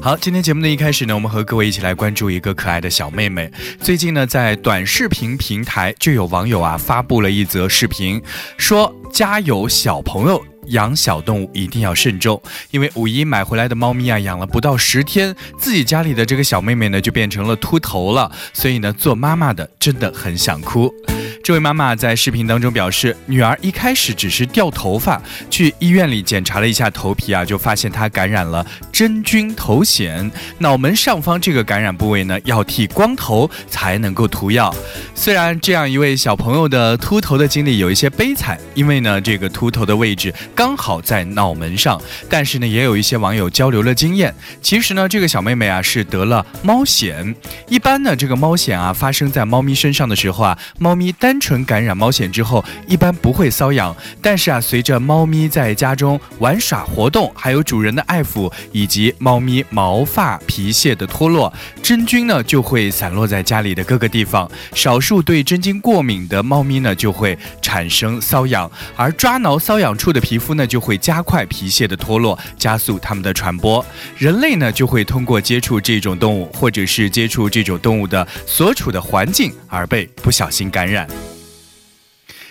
好，今天节目的一开始呢，我们和各位一起来关注一个可爱的小妹妹。最近呢，在短视频平台就有网友啊发布了一则视频，说家有小朋友。养小动物一定要慎重，因为五一买回来的猫咪啊，养了不到十天，自己家里的这个小妹妹呢就变成了秃头了，所以呢，做妈妈的真的很想哭。这位妈妈在视频当中表示，女儿一开始只是掉头发，去医院里检查了一下头皮啊，就发现她感染了真菌头癣，脑门上方这个感染部位呢，要剃光头才能够涂药。虽然这样一位小朋友的秃头的经历有一些悲惨，因为呢，这个秃头的位置刚好在脑门上，但是呢，也有一些网友交流了经验。其实呢，这个小妹妹啊是得了猫癣，一般呢，这个猫癣啊发生在猫咪身上的时候啊，猫咪单纯感染猫癣之后，一般不会瘙痒，但是啊，随着猫咪在家中玩耍活动，还有主人的爱抚，以及猫咪毛发皮屑的脱落，真菌呢就会散落在家里的各个地方。少数对真菌过敏的猫咪呢，就会产生瘙痒，而抓挠瘙痒处的皮肤呢，就会加快皮屑的脱落，加速它们的传播。人类呢，就会通过接触这种动物，或者是接触这种动物的所处的环境，而被不小心感染。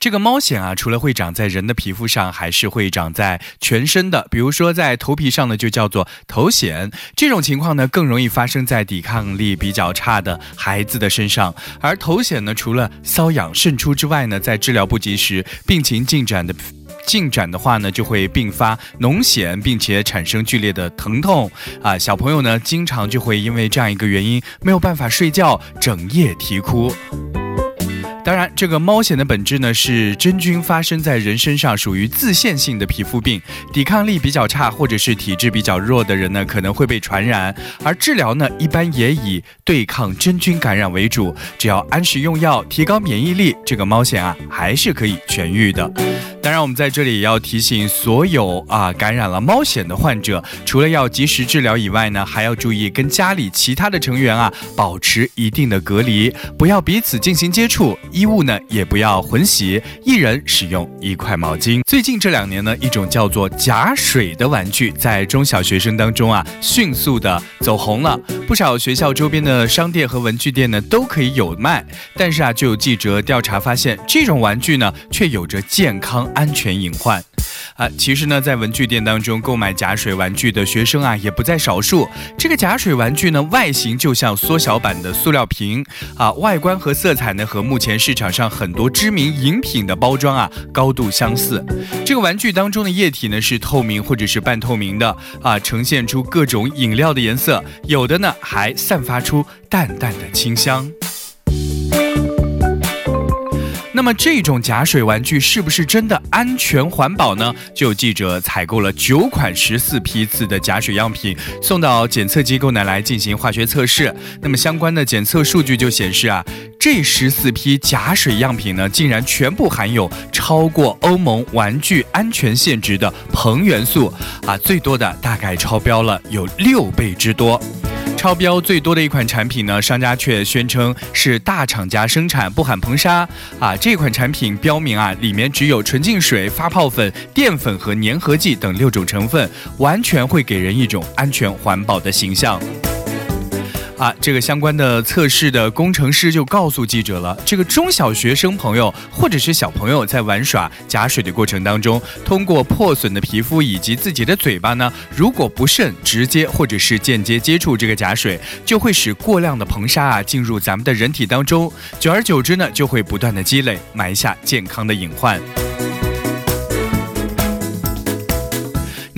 这个猫癣啊，除了会长在人的皮肤上，还是会长在全身的。比如说在头皮上呢，就叫做头癣。这种情况呢，更容易发生在抵抗力比较差的孩子的身上。而头癣呢，除了瘙痒渗出之外呢，在治疗不及时，病情进展的进展的话呢，就会并发脓癣，并且产生剧烈的疼痛。啊，小朋友呢，经常就会因为这样一个原因，没有办法睡觉，整夜啼哭。当然，这个猫癣的本质呢是真菌发生在人身上，属于自限性的皮肤病，抵抗力比较差或者是体质比较弱的人呢可能会被传染。而治疗呢一般也以对抗真菌感染为主，只要按时用药，提高免疫力，这个猫癣啊还是可以痊愈的。当然，我们在这里也要提醒所有啊感染了猫癣的患者，除了要及时治疗以外呢，还要注意跟家里其他的成员啊保持一定的隔离，不要彼此进行接触。衣物呢也不要混洗，一人使用一块毛巾。最近这两年呢，一种叫做假水的玩具在中小学生当中啊迅速的走红了，不少学校周边的商店和文具店呢都可以有卖。但是啊，就有记者调查发现，这种玩具呢却有着健康安全隐患。啊，其实呢，在文具店当中购买假水玩具的学生啊，也不在少数。这个假水玩具呢，外形就像缩小版的塑料瓶啊，外观和色彩呢，和目前市场上很多知名饮品的包装啊，高度相似。这个玩具当中的液体呢，是透明或者是半透明的啊，呈现出各种饮料的颜色，有的呢，还散发出淡淡的清香。那么这种假水玩具是不是真的安全环保呢？就有记者采购了九款十四批次的假水样品，送到检测机构呢来进行化学测试。那么相关的检测数据就显示啊，这十四批假水样品呢，竟然全部含有超过欧盟玩具安全限值的硼元素啊，最多的大概超标了有六倍之多。超标最多的一款产品呢，商家却宣称是大厂家生产，不含硼砂啊。这款产品标明啊，里面只有纯净水、发泡粉、淀粉和粘合剂等六种成分，完全会给人一种安全环保的形象。啊，这个相关的测试的工程师就告诉记者了，这个中小学生朋友或者是小朋友在玩耍假水的过程当中，通过破损的皮肤以及自己的嘴巴呢，如果不慎直接或者是间接接触这个假水，就会使过量的硼砂啊进入咱们的人体当中，久而久之呢，就会不断的积累，埋下健康的隐患。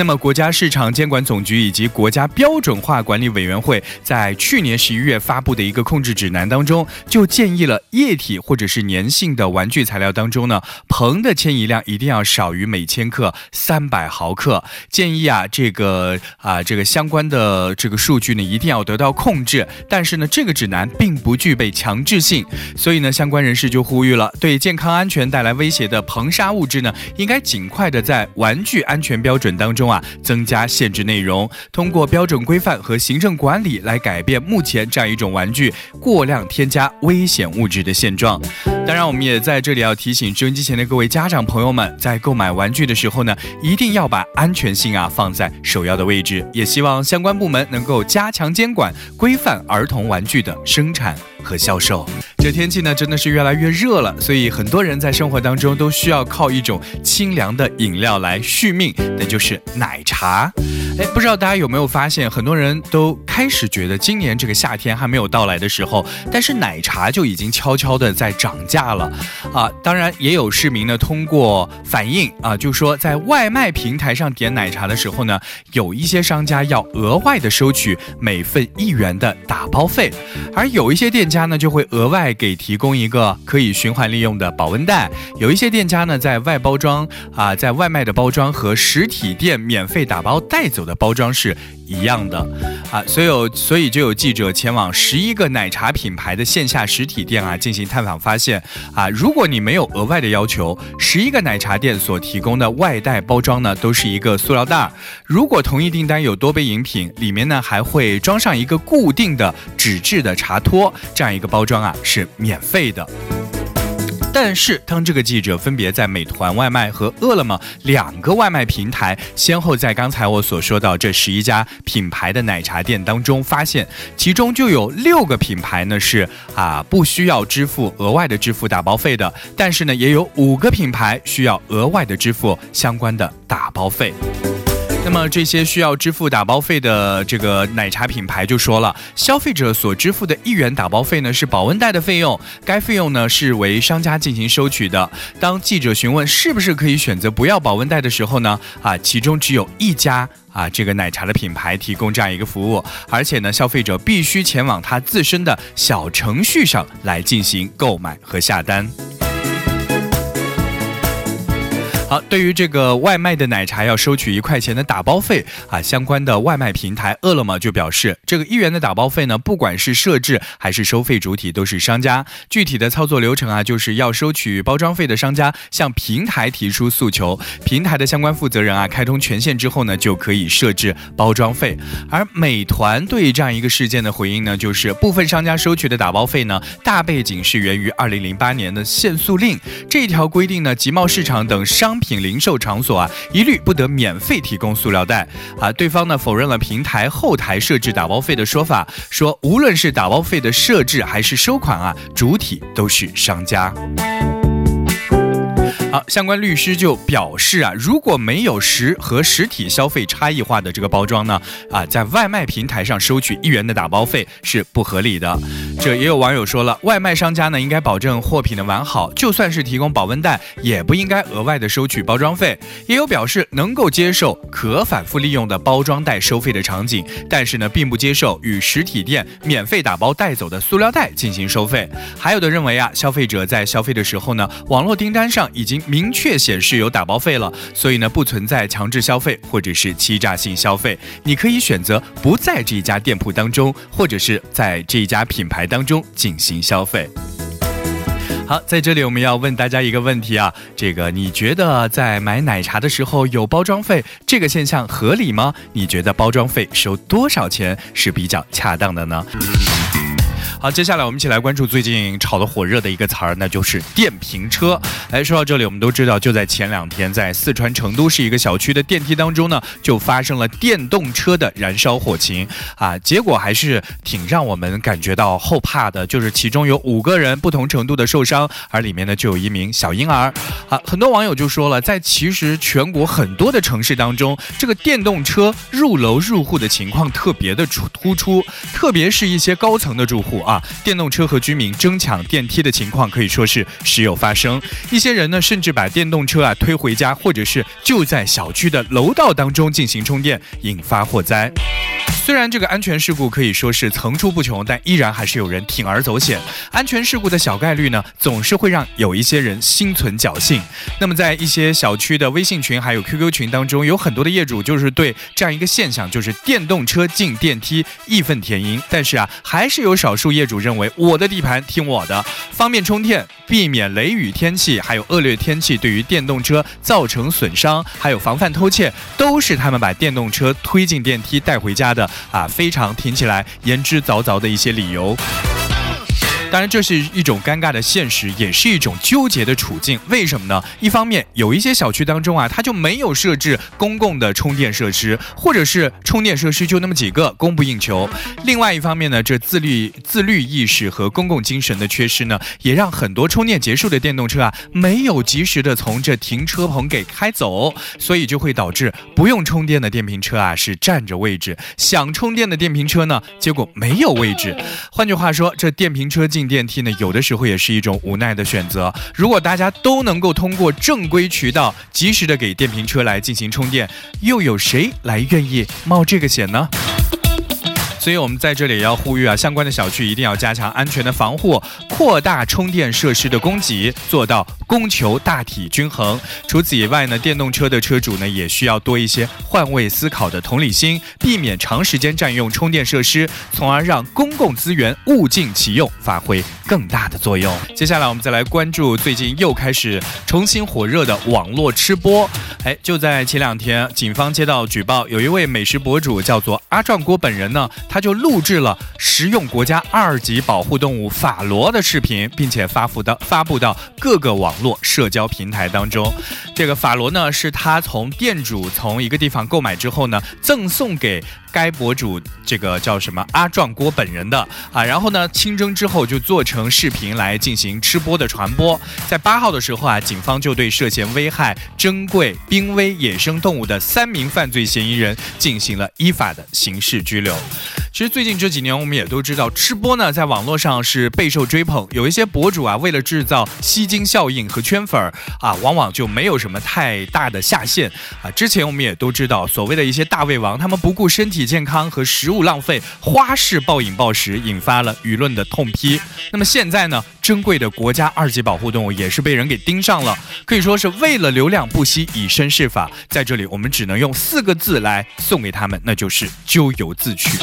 那么，国家市场监管总局以及国家标准化管理委员会在去年十一月发布的一个控制指南当中，就建议了液体或者是粘性的玩具材料当中呢，硼的迁移量一定要少于每千克三百毫克。建议啊，这个啊，这个相关的这个数据呢，一定要得到控制。但是呢，这个指南并不具备强制性，所以呢，相关人士就呼吁了，对健康安全带来威胁的硼砂物质呢，应该尽快的在玩具安全标准当中。啊增加限制内容，通过标准规范和行政管理来改变目前这样一种玩具过量添加危险物质的现状。当然，我们也在这里要提醒收音机前的各位家长朋友们，在购买玩具的时候呢，一定要把安全性啊放在首要的位置。也希望相关部门能够加强监管，规范儿童玩具的生产和销售。这天气呢，真的是越来越热了，所以很多人在生活当中都需要靠一种清凉的饮料来续命，那就是奶茶。哎，不知道大家有没有发现，很多人都开始觉得今年这个夏天还没有到来的时候，但是奶茶就已经悄悄的在涨价了啊！当然，也有市民呢通过反映啊，就说在外卖平台上点奶茶的时候呢，有一些商家要额外的收取每份一元的打包费，而有一些店家呢就会额外给提供一个可以循环利用的保温袋。有一些店家呢在外包装啊，在外卖的包装和实体店免费打包带走。有的包装是一样的啊，所有所以就有记者前往十一个奶茶品牌的线下实体店啊进行探访，发现啊，如果你没有额外的要求，十一个奶茶店所提供的外带包装呢，都是一个塑料袋。如果同一订单有多杯饮品，里面呢还会装上一个固定的纸质的茶托，这样一个包装啊是免费的。但是，当这个记者分别在美团外卖和饿了么两个外卖平台，先后在刚才我所说到这十一家品牌的奶茶店当中，发现其中就有六个品牌呢是啊不需要支付额外的支付打包费的，但是呢也有五个品牌需要额外的支付相关的打包费。那么这些需要支付打包费的这个奶茶品牌就说了，消费者所支付的一元打包费呢是保温袋的费用，该费用呢是为商家进行收取的。当记者询问是不是可以选择不要保温袋的时候呢，啊，其中只有一家啊这个奶茶的品牌提供这样一个服务，而且呢消费者必须前往他自身的小程序上来进行购买和下单。好，对于这个外卖的奶茶要收取一块钱的打包费啊，相关的外卖平台饿了么就表示，这个一元的打包费呢，不管是设置还是收费主体都是商家。具体的操作流程啊，就是要收取包装费的商家向平台提出诉求，平台的相关负责人啊开通权限之后呢，就可以设置包装费。而美团对这样一个事件的回应呢，就是部分商家收取的打包费呢，大背景是源于二零零八年的限塑令这一条规定呢，集贸市场等商品零售场所啊，一律不得免费提供塑料袋啊！对方呢否认了平台后台设置打包费的说法，说无论是打包费的设置还是收款啊，主体都是商家。好，相关律师就表示啊，如果没有实和实体消费差异化的这个包装呢，啊，在外卖平台上收取一元的打包费是不合理的。这也有网友说了，外卖商家呢应该保证货品的完好，就算是提供保温袋，也不应该额外的收取包装费。也有表示能够接受可反复利用的包装袋收费的场景，但是呢，并不接受与实体店免费打包带走的塑料袋进行收费。还有的认为啊，消费者在消费的时候呢，网络订单上已经。明确显示有打包费了，所以呢不存在强制消费或者是欺诈性消费。你可以选择不在这一家店铺当中，或者是在这一家品牌当中进行消费。好，在这里我们要问大家一个问题啊，这个你觉得在买奶茶的时候有包装费这个现象合理吗？你觉得包装费收多少钱是比较恰当的呢？好，接下来我们一起来关注最近炒得火热的一个词儿，那就是电瓶车。哎，说到这里，我们都知道，就在前两天，在四川成都市一个小区的电梯当中呢，就发生了电动车的燃烧火情啊，结果还是挺让我们感觉到后怕的，就是其中有五个人不同程度的受伤，而里面呢就有一名小婴儿。啊，很多网友就说了，在其实全国很多的城市当中，这个电动车入楼入户的情况特别的出突出，特别是一些高层的住户。啊，啊电动车和居民争抢电梯的情况可以说是时有发生。一些人呢，甚至把电动车啊推回家，或者是就在小区的楼道当中进行充电，引发火灾。虽然这个安全事故可以说是层出不穷，但依然还是有人铤而走险。安全事故的小概率呢，总是会让有一些人心存侥幸。那么在一些小区的微信群还有 QQ 群当中，有很多的业主就是对这样一个现象，就是电动车进电梯义愤填膺。但是啊，还是有少数业主认为我的地盘听我的，方便充电，避免雷雨天气还有恶劣天气对于电动车造成损伤，还有防范偷窃，都是他们把电动车推进电梯带回家的啊，非常听起来言之凿凿的一些理由。当然，这是一种尴尬的现实，也是一种纠结的处境。为什么呢？一方面，有一些小区当中啊，它就没有设置公共的充电设施，或者是充电设施就那么几个，供不应求。另外一方面呢，这自律自律意识和公共精神的缺失呢，也让很多充电结束的电动车啊，没有及时的从这停车棚给开走，所以就会导致不用充电的电瓶车啊是占着位置，想充电的电瓶车呢，结果没有位置。换句话说，这电瓶车进进电梯呢，有的时候也是一种无奈的选择。如果大家都能够通过正规渠道及时的给电瓶车来进行充电，又有谁来愿意冒这个险呢？所以，我们在这里也要呼吁啊，相关的小区一定要加强安全的防护，扩大充电设施的供给，做到供求大体均衡。除此以外呢，电动车的车主呢，也需要多一些换位思考的同理心，避免长时间占用充电设施，从而让公共资源物尽其用，发挥更大的作用。接下来，我们再来关注最近又开始重新火热的网络吃播。哎，就在前两天，警方接到举报，有一位美食博主叫做阿壮锅本人呢。他就录制了食用国家二级保护动物法罗的视频，并且发布到发布到各个网络社交平台当中。这个法罗呢，是他从店主从一个地方购买之后呢，赠送给。该博主这个叫什么阿壮锅本人的啊，然后呢清蒸之后就做成视频来进行吃播的传播。在八号的时候啊，警方就对涉嫌危害珍贵濒危野生动物的三名犯罪嫌疑人进行了依法的刑事拘留。其实最近这几年我们也都知道，吃播呢在网络上是备受追捧，有一些博主啊为了制造吸金效应和圈粉儿啊，往往就没有什么太大的下限啊。之前我们也都知道，所谓的一些大胃王，他们不顾身体。健康和食物浪费，花式暴饮暴食，引发了舆论的痛批。那么现在呢？珍贵的国家二级保护动物也是被人给盯上了，可以说是为了流量不惜以身试法。在这里，我们只能用四个字来送给他们，那就是咎由自取。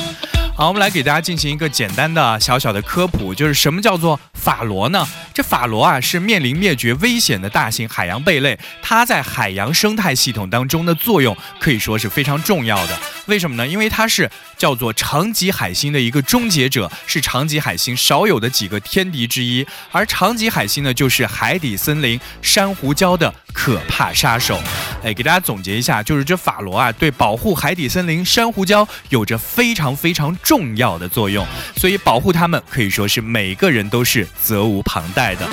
好，我们来给大家进行一个简单的小小的科普，就是什么叫做法罗呢？这法罗啊是面临灭绝危险的大型海洋贝类，它在海洋生态系统当中的作用可以说是非常重要的。为什么呢？因为它是叫做长棘海星的一个终结者，是长棘海星少有的几个天敌之一。而长棘海星呢，就是海底森林珊瑚礁的可怕杀手。哎，给大家总结一下，就是这法罗啊，对保护海底森林珊瑚礁有着非常非常。重要的作用，所以保护他们可以说是每个人都是责无旁贷的。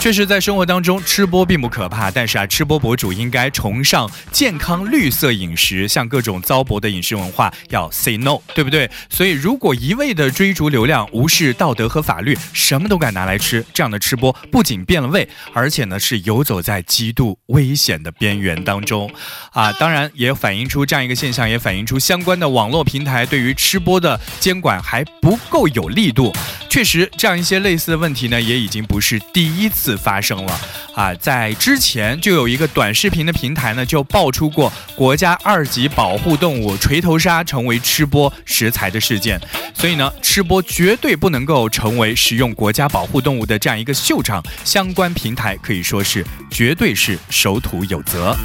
确实，在生活当中吃播并不可怕，但是啊，吃播博主应该崇尚健康绿色饮食，像各种糟粕的饮食文化要 say no，对不对？所以，如果一味的追逐流量，无视道德和法律，什么都敢拿来吃，这样的吃播不仅变了味，而且呢是游走在极度危险的边缘当中。啊，当然也反映出这样一个现象，也反映出相关的网络平台对于吃播的监管还不够有力度。确实，这样一些类似的问题呢，也已经不是第一次次发生了啊！在之前就有一个短视频的平台呢，就爆出过国家二级保护动物锤头鲨成为吃播食材的事件。所以呢，吃播绝对不能够成为使用国家保护动物的这样一个秀场，相关平台可以说是绝对是守土有责。